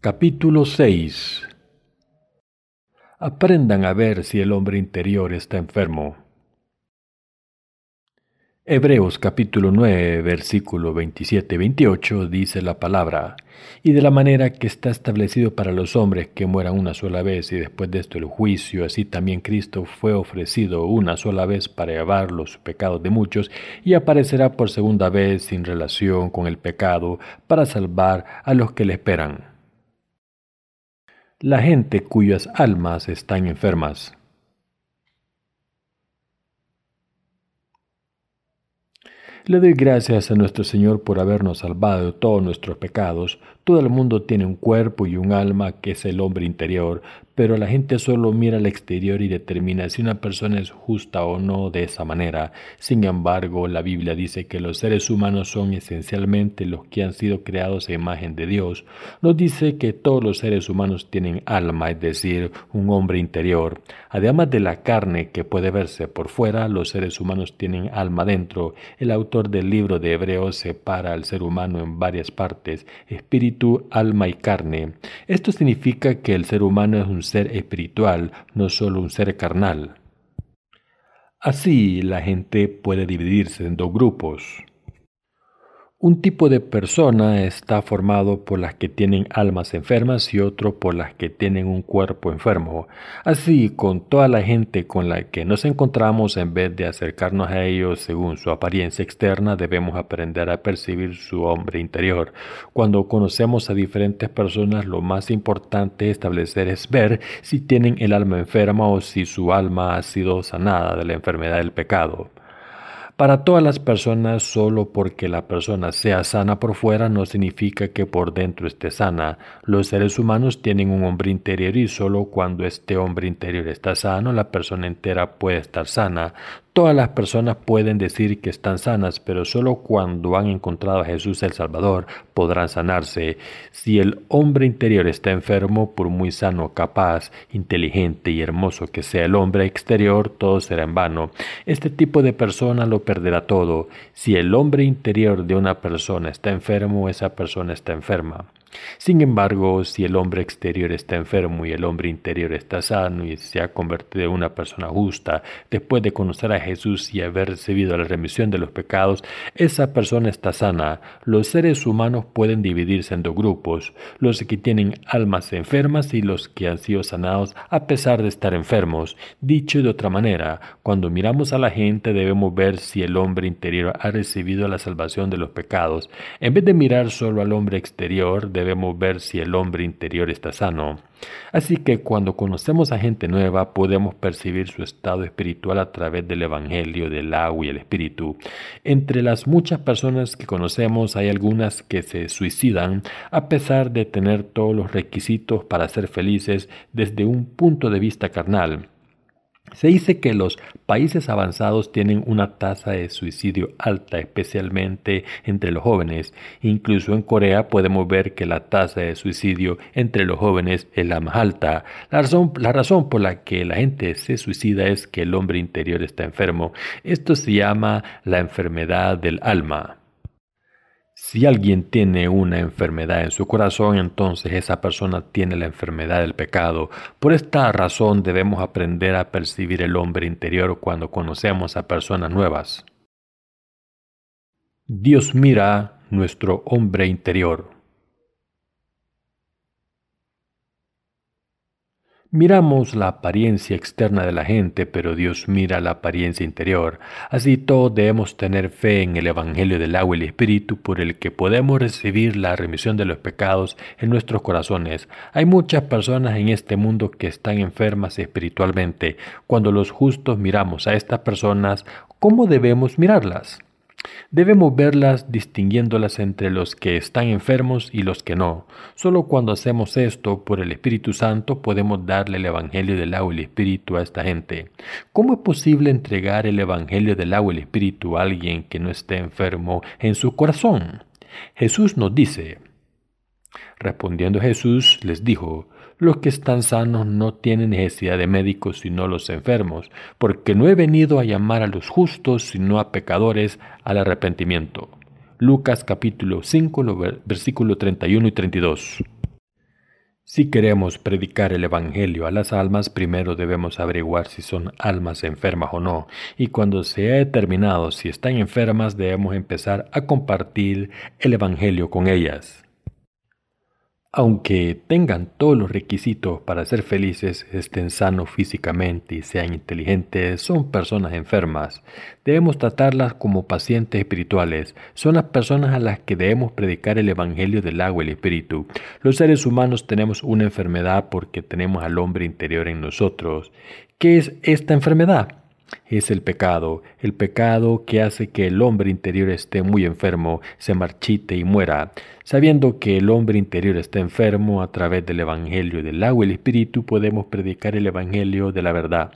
Capítulo 6 Aprendan a ver si el hombre interior está enfermo. Hebreos capítulo 9, versículo 27-28 dice la palabra, y de la manera que está establecido para los hombres que mueran una sola vez y después de esto el juicio, así también Cristo fue ofrecido una sola vez para llevar los pecados de muchos y aparecerá por segunda vez sin relación con el pecado para salvar a los que le esperan. La gente cuyas almas están enfermas Le doy gracias a nuestro Señor por habernos salvado de todos nuestros pecados. Todo el mundo tiene un cuerpo y un alma que es el hombre interior, pero la gente solo mira al exterior y determina si una persona es justa o no de esa manera. Sin embargo, la Biblia dice que los seres humanos son esencialmente los que han sido creados a imagen de Dios. Nos dice que todos los seres humanos tienen alma, es decir, un hombre interior. Además de la carne que puede verse por fuera, los seres humanos tienen alma dentro. El autor del libro de Hebreos separa al ser humano en varias partes, espíritu, alma y carne. Esto significa que el ser humano es un ser espiritual, no solo un ser carnal. Así la gente puede dividirse en dos grupos. Un tipo de persona está formado por las que tienen almas enfermas y otro por las que tienen un cuerpo enfermo. Así, con toda la gente con la que nos encontramos, en vez de acercarnos a ellos según su apariencia externa, debemos aprender a percibir su hombre interior. Cuando conocemos a diferentes personas, lo más importante establecer es ver si tienen el alma enferma o si su alma ha sido sanada de la enfermedad del pecado. Para todas las personas, solo porque la persona sea sana por fuera no significa que por dentro esté sana. Los seres humanos tienen un hombre interior y solo cuando este hombre interior está sano, la persona entera puede estar sana. Todas las personas pueden decir que están sanas, pero solo cuando han encontrado a Jesús el Salvador podrán sanarse. Si el hombre interior está enfermo, por muy sano, capaz, inteligente y hermoso que sea el hombre exterior, todo será en vano. Este tipo de persona lo perderá todo. Si el hombre interior de una persona está enfermo, esa persona está enferma. Sin embargo, si el hombre exterior está enfermo y el hombre interior está sano y se ha convertido en una persona justa, después de conocer a Jesús y haber recibido la remisión de los pecados, esa persona está sana. Los seres humanos pueden dividirse en dos grupos, los que tienen almas enfermas y los que han sido sanados a pesar de estar enfermos. Dicho de otra manera, cuando miramos a la gente debemos ver si el hombre interior ha recibido la salvación de los pecados. En vez de mirar solo al hombre exterior, debemos ver si el hombre interior está sano. Así que cuando conocemos a gente nueva podemos percibir su estado espiritual a través del Evangelio del agua y el Espíritu. Entre las muchas personas que conocemos hay algunas que se suicidan a pesar de tener todos los requisitos para ser felices desde un punto de vista carnal. Se dice que los países avanzados tienen una tasa de suicidio alta, especialmente entre los jóvenes. Incluso en Corea podemos ver que la tasa de suicidio entre los jóvenes es la más alta. La razón, la razón por la que la gente se suicida es que el hombre interior está enfermo. Esto se llama la enfermedad del alma. Si alguien tiene una enfermedad en su corazón, entonces esa persona tiene la enfermedad del pecado. Por esta razón debemos aprender a percibir el hombre interior cuando conocemos a personas nuevas. Dios mira nuestro hombre interior. Miramos la apariencia externa de la gente, pero Dios mira la apariencia interior. Así todos debemos tener fe en el Evangelio del agua y el Espíritu por el que podemos recibir la remisión de los pecados en nuestros corazones. Hay muchas personas en este mundo que están enfermas espiritualmente. Cuando los justos miramos a estas personas, ¿cómo debemos mirarlas? Debemos verlas distinguiéndolas entre los que están enfermos y los que no. Solo cuando hacemos esto por el Espíritu Santo podemos darle el Evangelio del agua y el Espíritu a esta gente. ¿Cómo es posible entregar el Evangelio del agua y el Espíritu a alguien que no esté enfermo en su corazón? Jesús nos dice, Respondiendo Jesús les dijo, los que están sanos no tienen necesidad de médicos sino los enfermos, porque no he venido a llamar a los justos sino a pecadores al arrepentimiento. Lucas capítulo 5, versículo 31 y 32. Si queremos predicar el Evangelio a las almas, primero debemos averiguar si son almas enfermas o no, y cuando se ha determinado si están enfermas, debemos empezar a compartir el Evangelio con ellas. Aunque tengan todos los requisitos para ser felices, estén sanos físicamente y sean inteligentes, son personas enfermas. Debemos tratarlas como pacientes espirituales. Son las personas a las que debemos predicar el Evangelio del agua y el Espíritu. Los seres humanos tenemos una enfermedad porque tenemos al hombre interior en nosotros. ¿Qué es esta enfermedad? Es el pecado, el pecado que hace que el hombre interior esté muy enfermo, se marchite y muera. Sabiendo que el hombre interior está enfermo a través del Evangelio del agua y el Espíritu, podemos predicar el Evangelio de la verdad.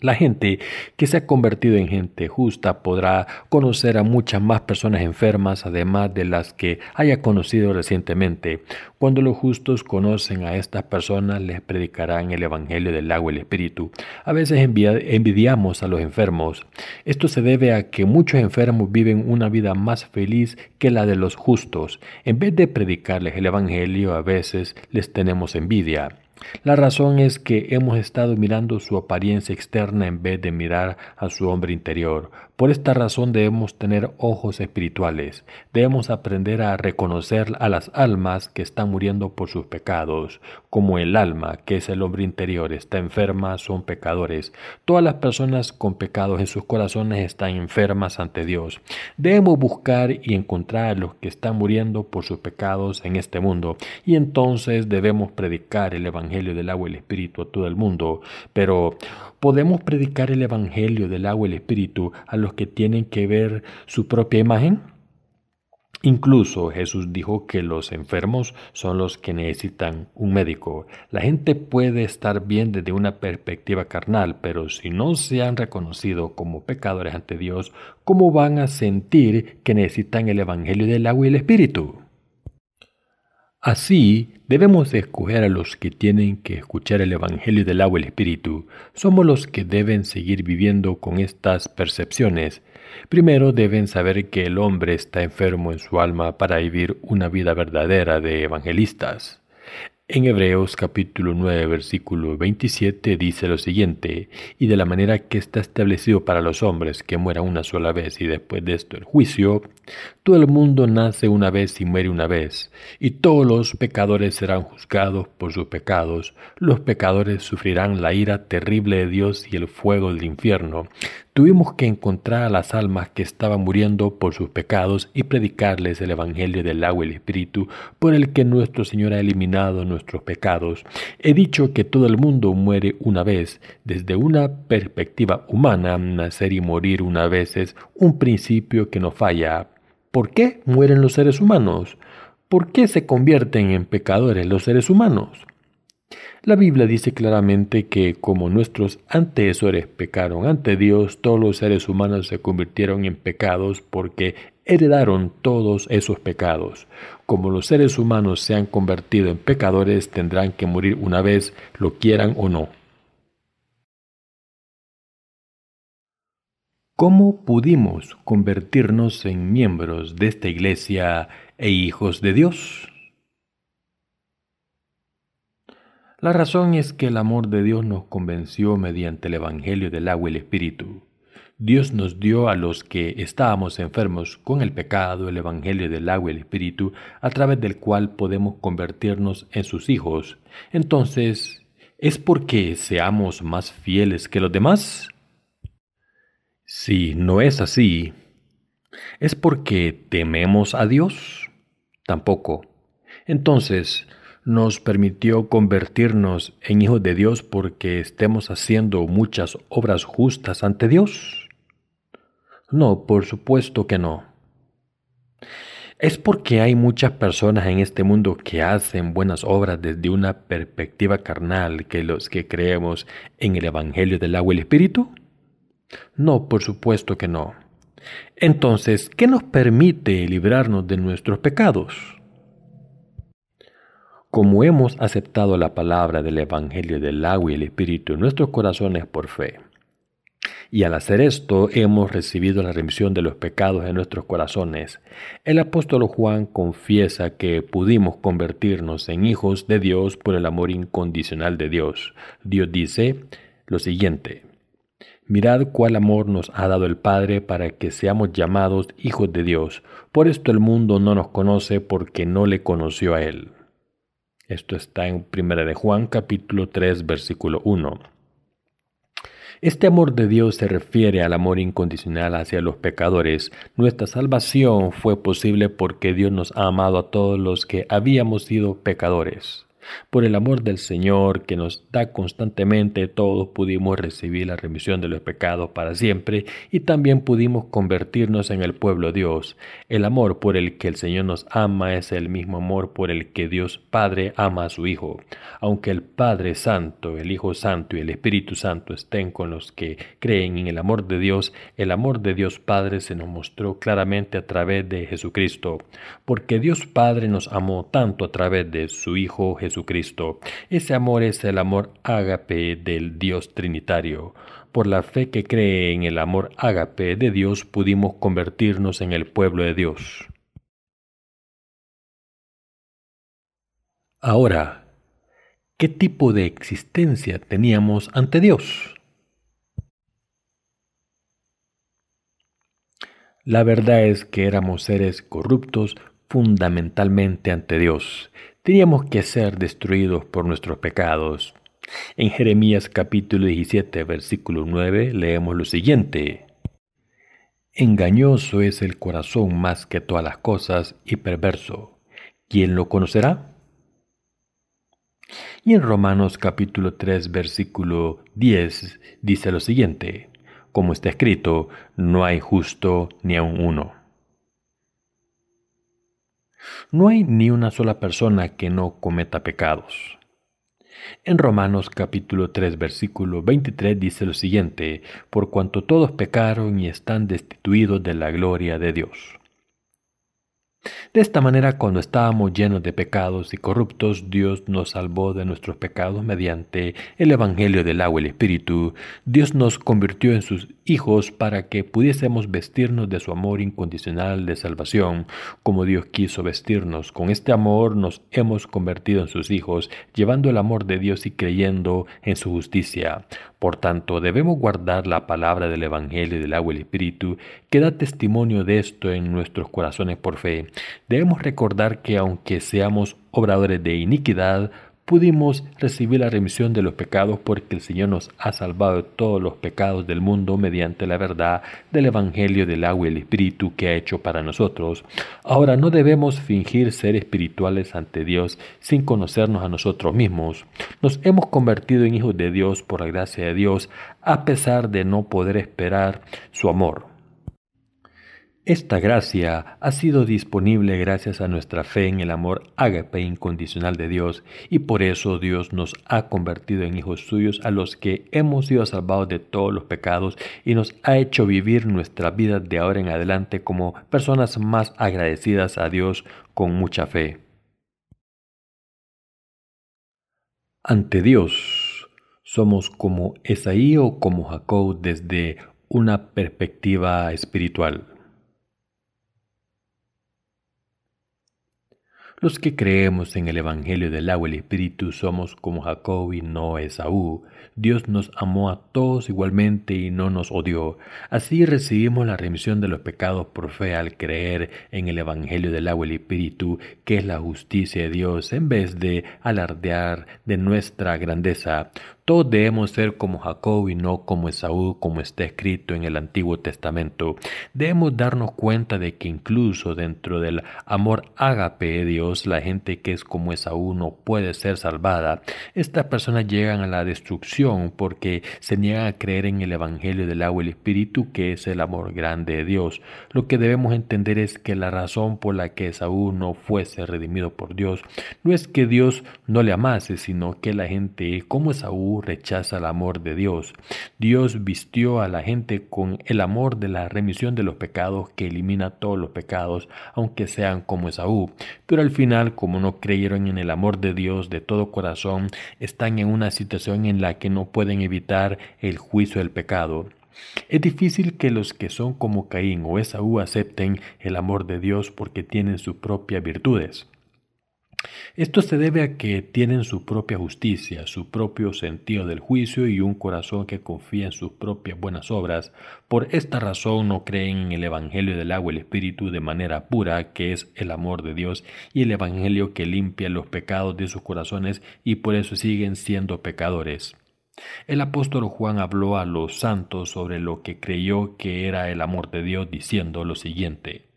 La gente que se ha convertido en gente justa podrá conocer a muchas más personas enfermas, además de las que haya conocido recientemente. Cuando los justos conocen a estas personas, les predicarán el Evangelio del agua y el Espíritu. A veces envidiamos a los enfermos. Esto se debe a que muchos enfermos viven una vida más feliz que la de los justos. En vez de predicarles el Evangelio, a veces les tenemos envidia. La razón es que hemos estado mirando su apariencia externa en vez de mirar a su hombre interior. Por esta razón debemos tener ojos espirituales. Debemos aprender a reconocer a las almas que están muriendo por sus pecados. Como el alma, que es el hombre interior, está enferma, son pecadores. Todas las personas con pecados en sus corazones están enfermas ante Dios. Debemos buscar y encontrar a los que están muriendo por sus pecados en este mundo. Y entonces debemos predicar el Evangelio del agua y el Espíritu a todo el mundo. Pero podemos predicar el Evangelio del agua y el Espíritu a los que tienen que ver su propia imagen? Incluso Jesús dijo que los enfermos son los que necesitan un médico. La gente puede estar bien desde una perspectiva carnal, pero si no se han reconocido como pecadores ante Dios, ¿cómo van a sentir que necesitan el Evangelio del agua y el Espíritu? Así, debemos escoger a los que tienen que escuchar el Evangelio del agua y el Espíritu. Somos los que deben seguir viviendo con estas percepciones. Primero deben saber que el hombre está enfermo en su alma para vivir una vida verdadera de evangelistas. En Hebreos capítulo 9 versículo 27 dice lo siguiente, y de la manera que está establecido para los hombres que muera una sola vez y después de esto el juicio, todo el mundo nace una vez y muere una vez, y todos los pecadores serán juzgados por sus pecados, los pecadores sufrirán la ira terrible de Dios y el fuego del infierno. Tuvimos que encontrar a las almas que estaban muriendo por sus pecados y predicarles el Evangelio del agua y el Espíritu por el que nuestro Señor ha eliminado nuestros pecados. He dicho que todo el mundo muere una vez. Desde una perspectiva humana, nacer y morir una vez es un principio que no falla. ¿Por qué mueren los seres humanos? ¿Por qué se convierten en pecadores los seres humanos? La Biblia dice claramente que como nuestros antecesores pecaron ante Dios, todos los seres humanos se convirtieron en pecados porque heredaron todos esos pecados. Como los seres humanos se han convertido en pecadores, tendrán que morir una vez, lo quieran o no. ¿Cómo pudimos convertirnos en miembros de esta iglesia e hijos de Dios? La razón es que el amor de Dios nos convenció mediante el Evangelio del agua y el Espíritu. Dios nos dio a los que estábamos enfermos con el pecado el Evangelio del agua y el Espíritu, a través del cual podemos convertirnos en sus hijos. Entonces, ¿es porque seamos más fieles que los demás? Si no es así, ¿es porque tememos a Dios? Tampoco. Entonces, nos permitió convertirnos en hijos de Dios porque estemos haciendo muchas obras justas ante Dios? No, por supuesto que no. Es porque hay muchas personas en este mundo que hacen buenas obras desde una perspectiva carnal que los que creemos en el Evangelio del agua y el Espíritu? No, por supuesto que no. Entonces, ¿qué nos permite librarnos de nuestros pecados? Como hemos aceptado la palabra del Evangelio del agua y el Espíritu en nuestros corazones por fe, Y al hacer esto hemos recibido la remisión de los pecados en nuestros corazones. El apóstol Juan confiesa que pudimos convertirnos en hijos de Dios por el amor incondicional de Dios. Dios dice lo siguiente. Mirad cuál amor nos ha dado el Padre para que seamos llamados hijos de Dios. Por esto el mundo no nos conoce porque no le conoció a Él. Esto está en 1 de Juan capítulo 3 versículo 1. Este amor de Dios se refiere al amor incondicional hacia los pecadores. Nuestra salvación fue posible porque Dios nos ha amado a todos los que habíamos sido pecadores. Por el amor del Señor que nos da constantemente, todos pudimos recibir la remisión de los pecados para siempre y también pudimos convertirnos en el pueblo de Dios. El amor por el que el Señor nos ama es el mismo amor por el que Dios Padre ama a su Hijo. Aunque el Padre Santo, el Hijo Santo y el Espíritu Santo estén con los que creen en el amor de Dios, el amor de Dios Padre se nos mostró claramente a través de Jesucristo, porque Dios Padre nos amó tanto a través de su Hijo Jesucristo Jesucristo. Ese amor es el amor ágape del Dios Trinitario. Por la fe que cree en el amor ágape de Dios pudimos convertirnos en el pueblo de Dios. Ahora, ¿qué tipo de existencia teníamos ante Dios? La verdad es que éramos seres corruptos fundamentalmente ante Dios teníamos que ser destruidos por nuestros pecados. En Jeremías capítulo 17, versículo 9, leemos lo siguiente. Engañoso es el corazón más que todas las cosas y perverso. ¿Quién lo conocerá? Y en Romanos capítulo 3, versículo 10 dice lo siguiente, como está escrito, no hay justo ni aun uno. No hay ni una sola persona que no cometa pecados. En Romanos capítulo 3 versículo 23 dice lo siguiente, por cuanto todos pecaron y están destituidos de la gloria de Dios. De esta manera, cuando estábamos llenos de pecados y corruptos, Dios nos salvó de nuestros pecados mediante el Evangelio del agua y el Espíritu. Dios nos convirtió en sus hijos para que pudiésemos vestirnos de su amor incondicional de salvación, como Dios quiso vestirnos. Con este amor nos hemos convertido en sus hijos, llevando el amor de Dios y creyendo en su justicia. Por tanto, debemos guardar la palabra del Evangelio del agua y el Espíritu, que da testimonio de esto en nuestros corazones por fe. Debemos recordar que aunque seamos obradores de iniquidad, pudimos recibir la remisión de los pecados porque el Señor nos ha salvado de todos los pecados del mundo mediante la verdad del Evangelio del agua y el Espíritu que ha hecho para nosotros. Ahora no debemos fingir ser espirituales ante Dios sin conocernos a nosotros mismos. Nos hemos convertido en hijos de Dios por la gracia de Dios a pesar de no poder esperar su amor. Esta gracia ha sido disponible gracias a nuestra fe en el amor ágape incondicional de Dios y por eso Dios nos ha convertido en hijos suyos a los que hemos sido salvados de todos los pecados y nos ha hecho vivir nuestra vida de ahora en adelante como personas más agradecidas a Dios con mucha fe. Ante Dios somos como Esaí o como Jacob desde una perspectiva espiritual. Los que creemos en el Evangelio del agua y el Espíritu somos como Jacob y no Esaú. Dios nos amó a todos igualmente y no nos odió. Así recibimos la remisión de los pecados por fe al creer en el Evangelio del agua y el Espíritu, que es la justicia de Dios, en vez de alardear de nuestra grandeza. Todos debemos ser como Jacob y no como Esaú, como está escrito en el Antiguo Testamento. Debemos darnos cuenta de que incluso dentro del amor ágape de Dios, la gente que es como Esaú no puede ser salvada. Estas personas llegan a la destrucción porque se niegan a creer en el Evangelio del agua y el Espíritu, que es el amor grande de Dios. Lo que debemos entender es que la razón por la que Esaú no fuese redimido por Dios no es que Dios no le amase, sino que la gente como Esaú rechaza el amor de Dios. Dios vistió a la gente con el amor de la remisión de los pecados que elimina todos los pecados, aunque sean como Esaú. Pero al final, como no creyeron en el amor de Dios de todo corazón, están en una situación en la que no pueden evitar el juicio del pecado. Es difícil que los que son como Caín o Esaú acepten el amor de Dios porque tienen sus propias virtudes. Esto se debe a que tienen su propia justicia, su propio sentido del juicio y un corazón que confía en sus propias buenas obras. Por esta razón no creen en el Evangelio del agua y el Espíritu de manera pura, que es el amor de Dios, y el Evangelio que limpia los pecados de sus corazones y por eso siguen siendo pecadores. El apóstol Juan habló a los santos sobre lo que creyó que era el amor de Dios diciendo lo siguiente.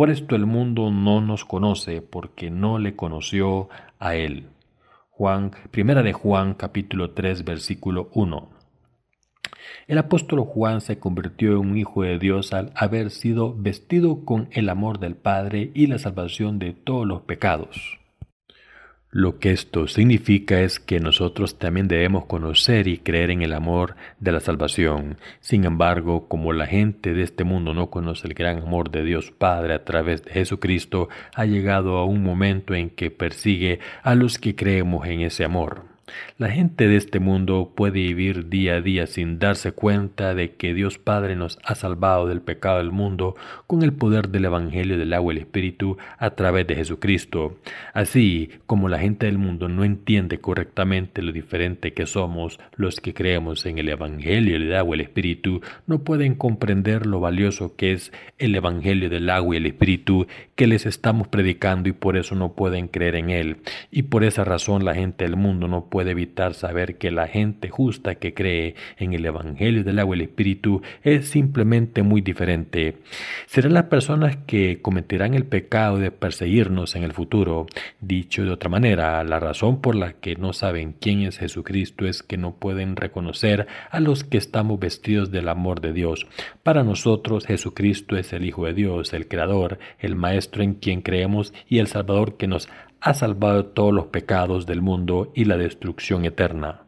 Por esto el mundo no nos conoce porque no le conoció a él. Juan, primera de Juan capítulo 3 versículo 1. El apóstol Juan se convirtió en un hijo de Dios al haber sido vestido con el amor del Padre y la salvación de todos los pecados. Lo que esto significa es que nosotros también debemos conocer y creer en el amor de la salvación. Sin embargo, como la gente de este mundo no conoce el gran amor de Dios Padre a través de Jesucristo, ha llegado a un momento en que persigue a los que creemos en ese amor. La gente de este mundo puede vivir día a día sin darse cuenta de que Dios Padre nos ha salvado del pecado del mundo con el poder del Evangelio del agua y el Espíritu a través de Jesucristo. Así como la gente del mundo no entiende correctamente lo diferente que somos los que creemos en el Evangelio del agua y el Espíritu, no pueden comprender lo valioso que es el Evangelio del agua y el Espíritu que les estamos predicando y por eso no pueden creer en él. Y por esa razón la gente del mundo no puede puede evitar saber que la gente justa que cree en el Evangelio del agua y el Espíritu es simplemente muy diferente. Serán las personas que cometerán el pecado de perseguirnos en el futuro. Dicho de otra manera, la razón por la que no saben quién es Jesucristo es que no pueden reconocer a los que estamos vestidos del amor de Dios. Para nosotros Jesucristo es el Hijo de Dios, el Creador, el Maestro en quien creemos y el Salvador que nos ha salvado todos los pecados del mundo y la destrucción eterna.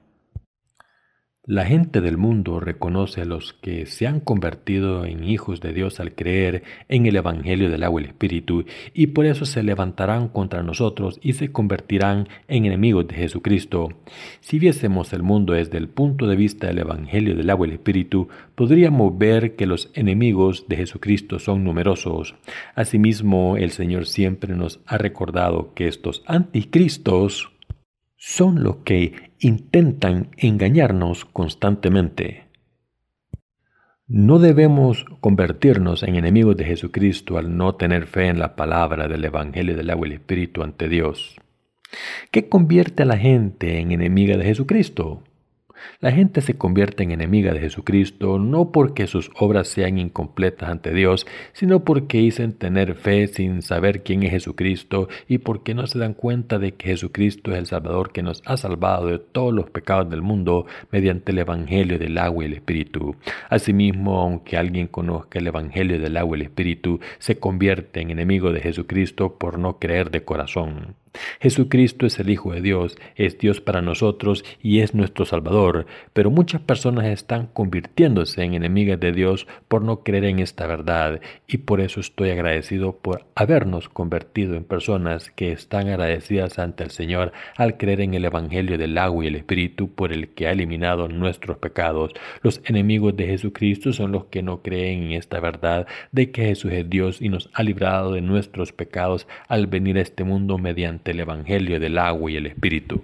La gente del mundo reconoce a los que se han convertido en hijos de Dios al creer en el Evangelio del agua y el Espíritu, y por eso se levantarán contra nosotros y se convertirán en enemigos de Jesucristo. Si viésemos el mundo desde el punto de vista del Evangelio del agua y el Espíritu, podríamos ver que los enemigos de Jesucristo son numerosos. Asimismo, el Señor siempre nos ha recordado que estos anticristos son los que intentan engañarnos constantemente. No debemos convertirnos en enemigos de Jesucristo al no tener fe en la palabra del Evangelio del agua y el Espíritu ante Dios. ¿Qué convierte a la gente en enemiga de Jesucristo? La gente se convierte en enemiga de Jesucristo no porque sus obras sean incompletas ante Dios, sino porque dicen tener fe sin saber quién es Jesucristo y porque no se dan cuenta de que Jesucristo es el Salvador que nos ha salvado de todos los pecados del mundo mediante el Evangelio del agua y el Espíritu. Asimismo, aunque alguien conozca el Evangelio del agua y el Espíritu, se convierte en enemigo de Jesucristo por no creer de corazón. Jesucristo es el Hijo de Dios, es Dios para nosotros y es nuestro Salvador, pero muchas personas están convirtiéndose en enemigas de Dios por no creer en esta verdad y por eso estoy agradecido por habernos convertido en personas que están agradecidas ante el Señor al creer en el Evangelio del agua y el Espíritu por el que ha eliminado nuestros pecados. Los enemigos de Jesucristo son los que no creen en esta verdad de que Jesús es Dios y nos ha librado de nuestros pecados al venir a este mundo mediante el Evangelio del agua y el Espíritu.